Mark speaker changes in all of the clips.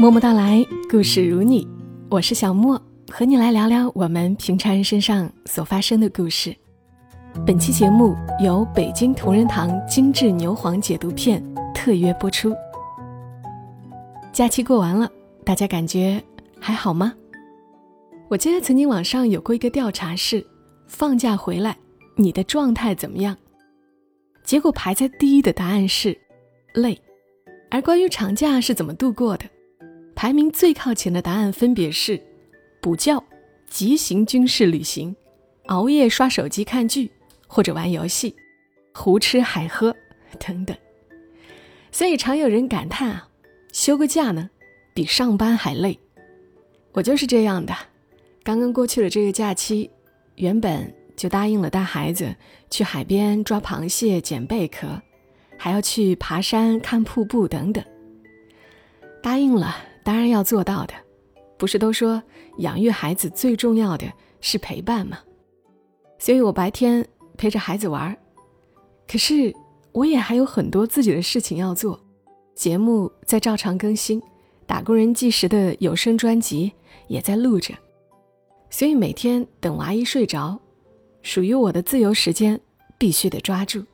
Speaker 1: 默默到来，故事如你，我是小莫，和你来聊聊我们平常人身上所发生的故事。本期节目由北京同仁堂精致牛黄解毒片特约播出。假期过完了，大家感觉还好吗？我记得曾经网上有过一个调查是：放假回来，你的状态怎么样？结果排在第一的答案是累。而关于长假是怎么度过的？排名最靠前的答案分别是：补觉、急行军事旅行、熬夜刷手机看剧或者玩游戏、胡吃海喝等等。所以常有人感叹啊，休个假呢，比上班还累。我就是这样的。刚刚过去的这个假期，原本就答应了带孩子去海边抓螃蟹、捡贝壳，还要去爬山、看瀑布等等。答应了。当然要做到的，不是都说养育孩子最重要的是陪伴吗？所以我白天陪着孩子玩，可是我也还有很多自己的事情要做，节目在照常更新，打工人计时的有声专辑也在录着，所以每天等娃一睡着，属于我的自由时间必须得抓住，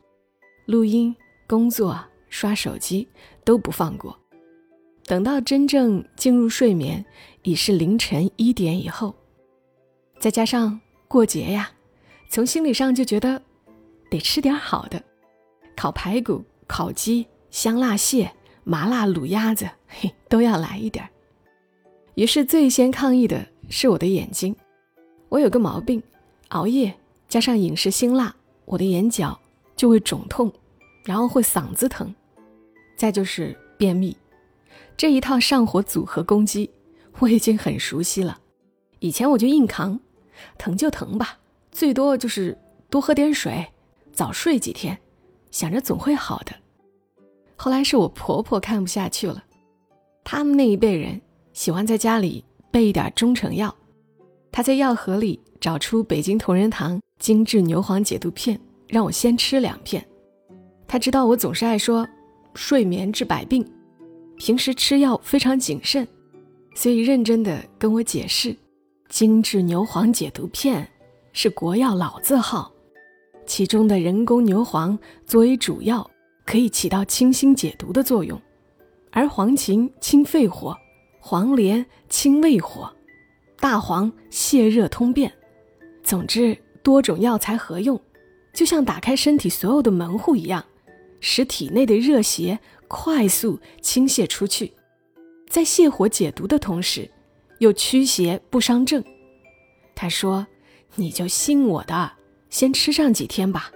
Speaker 1: 录音、工作、刷手机都不放过。等到真正进入睡眠，已是凌晨一点以后。再加上过节呀，从心理上就觉得得吃点好的，烤排骨、烤鸡、香辣蟹、麻辣卤鸭子，嘿，都要来一点。于是最先抗议的是我的眼睛，我有个毛病，熬夜加上饮食辛辣，我的眼角就会肿痛，然后会嗓子疼，再就是便秘。这一套上火组合攻击，我已经很熟悉了。以前我就硬扛，疼就疼吧，最多就是多喝点水，早睡几天，想着总会好的。后来是我婆婆看不下去了，他们那一辈人喜欢在家里备一点中成药，她在药盒里找出北京同仁堂精致牛黄解毒片，让我先吃两片。她知道我总是爱说睡眠治百病。平时吃药非常谨慎，所以认真的跟我解释，精致牛黄解毒片是国药老字号，其中的人工牛黄作为主药，可以起到清心解毒的作用，而黄芩清肺火，黄连清胃火，大黄泻热通便。总之，多种药材合用，就像打开身体所有的门户一样，使体内的热邪。快速倾泻出去，在泻火解毒的同时，又驱邪不伤正。他说：“你就信我的，先吃上几天吧。”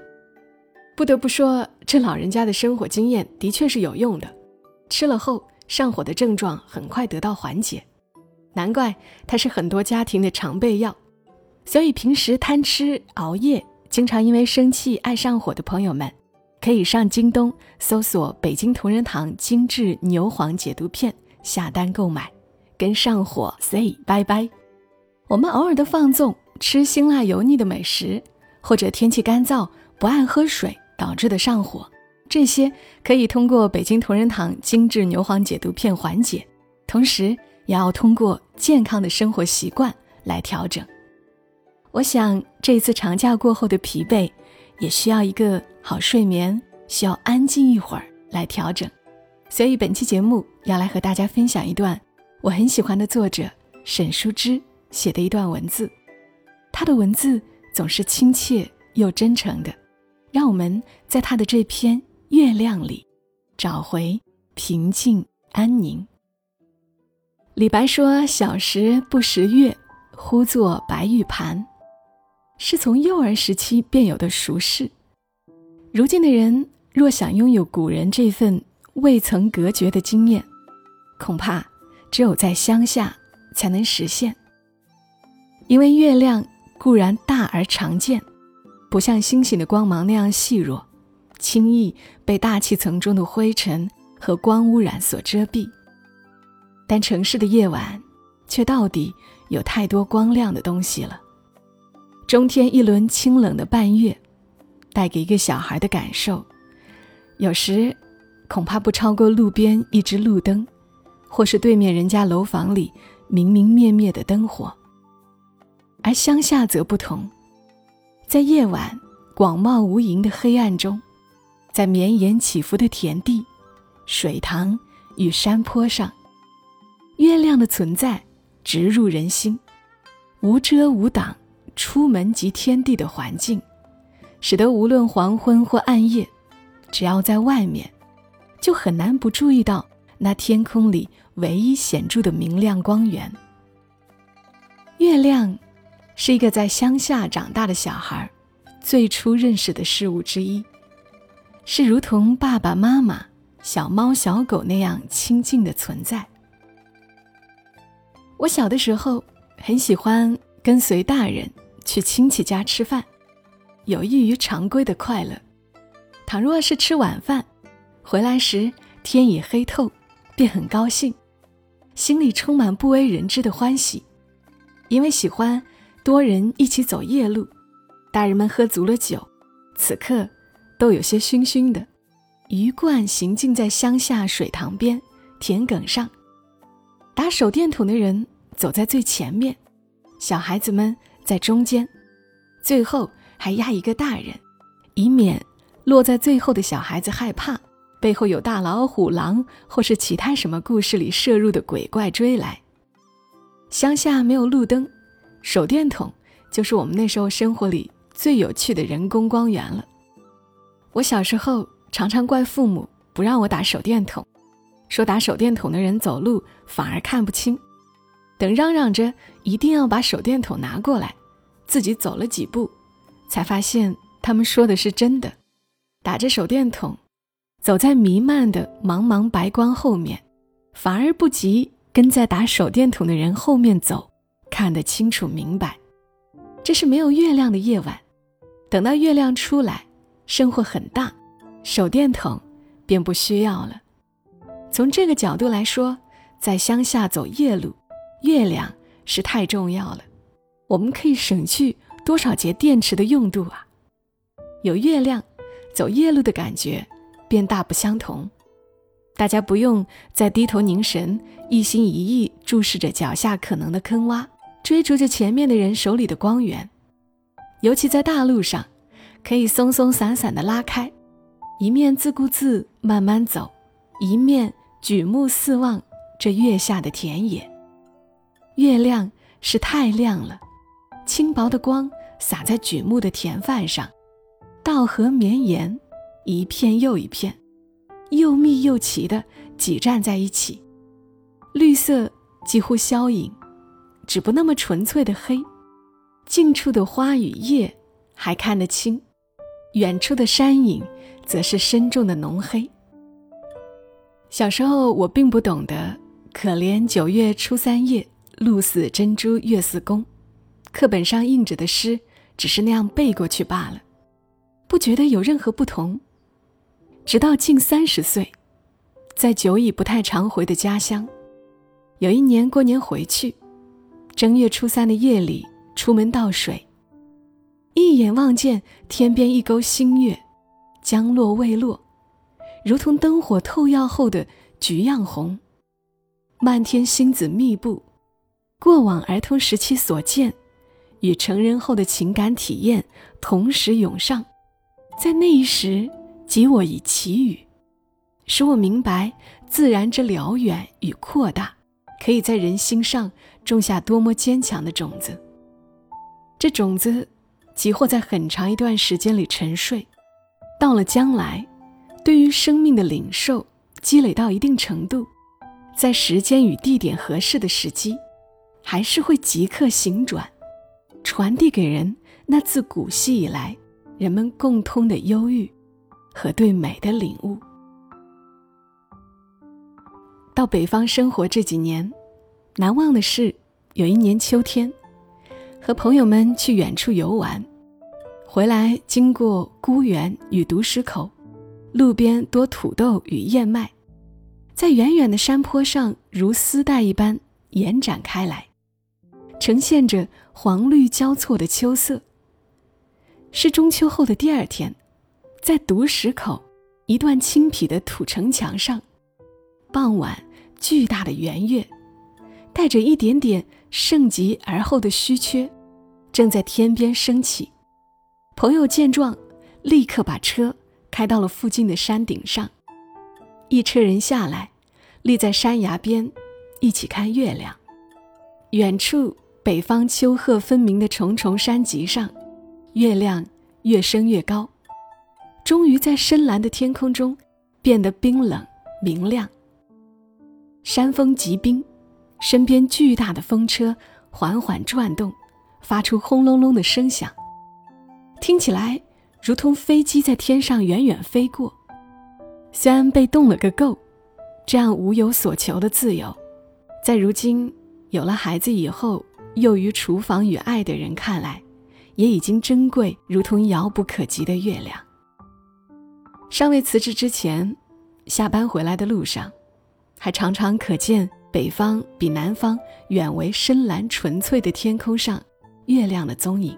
Speaker 1: 不得不说，这老人家的生活经验的确是有用的。吃了后，上火的症状很快得到缓解，难怪它是很多家庭的常备药。所以平时贪吃、熬夜、经常因为生气爱上火的朋友们。可以上京东搜索“北京同仁堂精致牛黄解毒片”，下单购买，跟上火 say 拜拜。我们偶尔的放纵，吃辛辣油腻的美食，或者天气干燥不爱喝水导致的上火，这些可以通过北京同仁堂精致牛黄解毒片缓解，同时也要通过健康的生活习惯来调整。我想这次长假过后的疲惫。也需要一个好睡眠，需要安静一会儿来调整，所以本期节目要来和大家分享一段我很喜欢的作者沈淑之写的一段文字。他的文字总是亲切又真诚的，让我们在他的这篇月亮里找回平静安宁。李白说：“小时不识月，呼作白玉盘。”是从幼儿时期便有的熟识。如今的人若想拥有古人这份未曾隔绝的经验，恐怕只有在乡下才能实现。因为月亮固然大而常见，不像星星的光芒那样细弱，轻易被大气层中的灰尘和光污染所遮蔽。但城市的夜晚，却到底有太多光亮的东西了。中天一轮清冷的半月，带给一个小孩的感受，有时恐怕不超过路边一只路灯，或是对面人家楼房里明明灭灭的灯火。而乡下则不同，在夜晚广袤无垠的黑暗中，在绵延起伏的田地、水塘与山坡上，月亮的存在直入人心，无遮无挡，出门即天地的环境，使得无论黄昏或暗夜，只要在外面，就很难不注意到那天空里唯一显著的明亮光源——月亮。是一个在乡下长大的小孩最初认识的事物之一，是如同爸爸妈妈、小猫小狗那样亲近的存在。我小的时候很喜欢跟随大人去亲戚家吃饭，有益于常规的快乐。倘若是吃晚饭，回来时天已黑透，便很高兴，心里充满不为人知的欢喜，因为喜欢。多人一起走夜路，大人们喝足了酒，此刻都有些醺醺的，鱼贯行进在乡下水塘边、田埂上。打手电筒的人走在最前面，小孩子们在中间，最后还压一个大人，以免落在最后的小孩子害怕背后有大老虎、狼或是其他什么故事里摄入的鬼怪追来。乡下没有路灯。手电筒就是我们那时候生活里最有趣的人工光源了。我小时候常常怪父母不让我打手电筒，说打手电筒的人走路反而看不清。等嚷嚷着一定要把手电筒拿过来，自己走了几步，才发现他们说的是真的。打着手电筒，走在弥漫的茫茫白光后面，反而不及跟在打手电筒的人后面走。看得清楚明白，这是没有月亮的夜晚。等到月亮出来，生活很大，手电筒便不需要了。从这个角度来说，在乡下走夜路，月亮是太重要了。我们可以省去多少节电池的用度啊！有月亮，走夜路的感觉便大不相同。大家不用再低头凝神，一心一意注视着脚下可能的坑洼。追逐着前面的人手里的光源，尤其在大路上，可以松松散散的拉开，一面自顾自慢慢走，一面举目四望这月下的田野。月亮是太亮了，轻薄的光洒在举目的田范上，稻禾绵延，一片又一片，又密又齐的挤站在一起，绿色几乎消隐。只不那么纯粹的黑，近处的花与叶还看得清，远处的山影则是深重的浓黑。小时候我并不懂得“可怜九月初三夜，露似珍珠月似弓”，课本上印着的诗只是那样背过去罢了，不觉得有任何不同。直到近三十岁，在久已不太常回的家乡，有一年过年回去。正月初三的夜里，出门倒水，一眼望见天边一钩新月，将落未落，如同灯火透耀后的橘样红。漫天星子密布，过往儿童时期所见，与成人后的情感体验同时涌上，在那一时，即我以奇语，使我明白自然之辽远与扩大。可以在人心上种下多么坚强的种子。这种子，即或在很长一段时间里沉睡，到了将来，对于生命的领受积累到一定程度，在时间与地点合适的时机，还是会即刻醒转，传递给人那自古稀以来人们共通的忧郁和对美的领悟。到北方生活这几年，难忘的是有一年秋天，和朋友们去远处游玩，回来经过孤园与独石口，路边多土豆与燕麦，在远远的山坡上如丝带一般延展开来，呈现着黄绿交错的秋色。是中秋后的第二天，在独石口一段青皮的土城墙上，傍晚。巨大的圆月，带着一点点盛极而后的虚缺，正在天边升起。朋友见状，立刻把车开到了附近的山顶上。一车人下来，立在山崖边，一起看月亮。远处北方秋壑分明的重重山脊上，月亮越升越高，终于在深蓝的天空中变得冰冷明亮。山峰极冰，身边巨大的风车缓缓转动，发出轰隆隆的声响，听起来如同飞机在天上远远飞过。虽然被冻了个够，这样无有所求的自由，在如今有了孩子以后，囿于厨房与爱的人看来，也已经珍贵如同遥不可及的月亮。尚未辞职之前，下班回来的路上，还常常可见北方比南方远为深蓝纯粹的天空上月亮的踪影。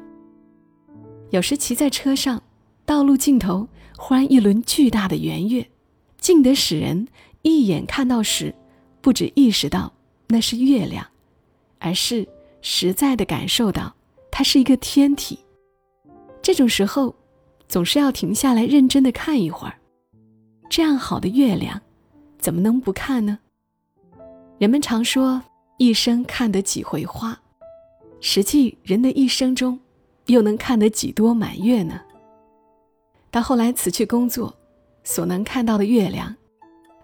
Speaker 1: 有时骑在车上，道路尽头忽然一轮巨大的圆月。近得使人一眼看到时，不止意识到那是月亮，而是实在的感受到它是一个天体。这种时候，总是要停下来认真的看一会儿。这样好的月亮，怎么能不看呢？人们常说一生看得几回花，实际人的一生中，又能看得几多满月呢？到后来辞去工作。所能看到的月亮，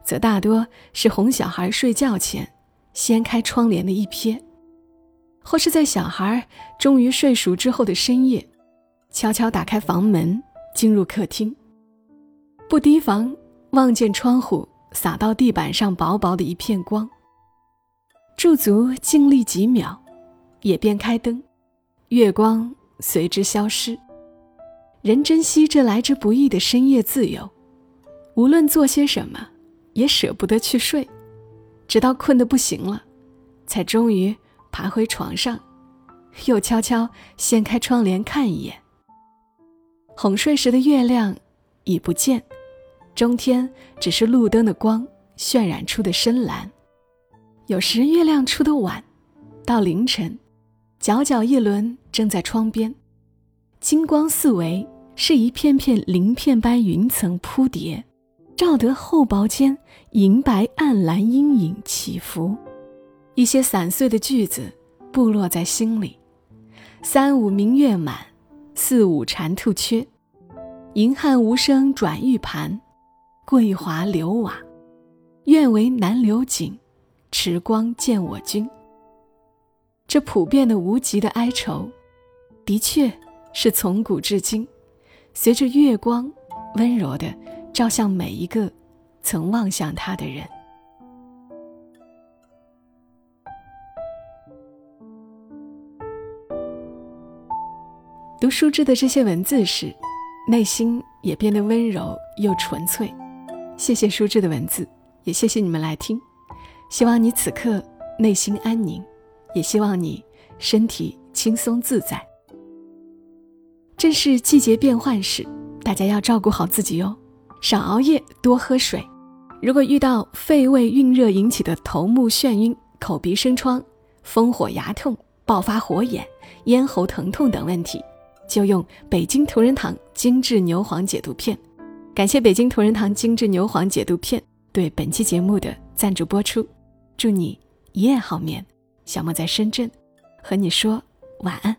Speaker 1: 则大多是哄小孩睡觉前掀开窗帘的一瞥，或是在小孩终于睡熟之后的深夜，悄悄打开房门进入客厅，不提防望见窗户洒到地板上薄薄的一片光，驻足静立几秒，也便开灯，月光随之消失。人珍惜这来之不易的深夜自由。无论做些什么，也舍不得去睡，直到困得不行了，才终于爬回床上，又悄悄掀开窗帘看一眼。哄睡时的月亮已不见，中天只是路灯的光渲染出的深蓝。有时月亮出的晚，到凌晨，皎皎一轮正在窗边，金光四围，是一片片鳞片般云层铺叠。照得厚薄间银白暗蓝阴影起伏，一些散碎的句子布落在心里。三五明月满，四五蟾兔缺。银汉无声转玉盘，桂华流瓦。愿为南流景，池光见我君。这普遍的无极的哀愁，的确是从古至今，随着月光温柔的。照向每一个曾望向他的人。读书之的这些文字时，内心也变得温柔又纯粹。谢谢书之的文字，也谢谢你们来听。希望你此刻内心安宁，也希望你身体轻松自在。正是季节变换时，大家要照顾好自己哟。少熬夜，多喝水。如果遇到肺胃蕴热引起的头目眩晕、口鼻生疮、风火牙痛、爆发火眼、咽喉疼痛等问题，就用北京同仁堂精致牛黄解毒片。感谢北京同仁堂精致牛黄解毒片对本期节目的赞助播出。祝你一夜好眠，小莫在深圳，和你说晚安。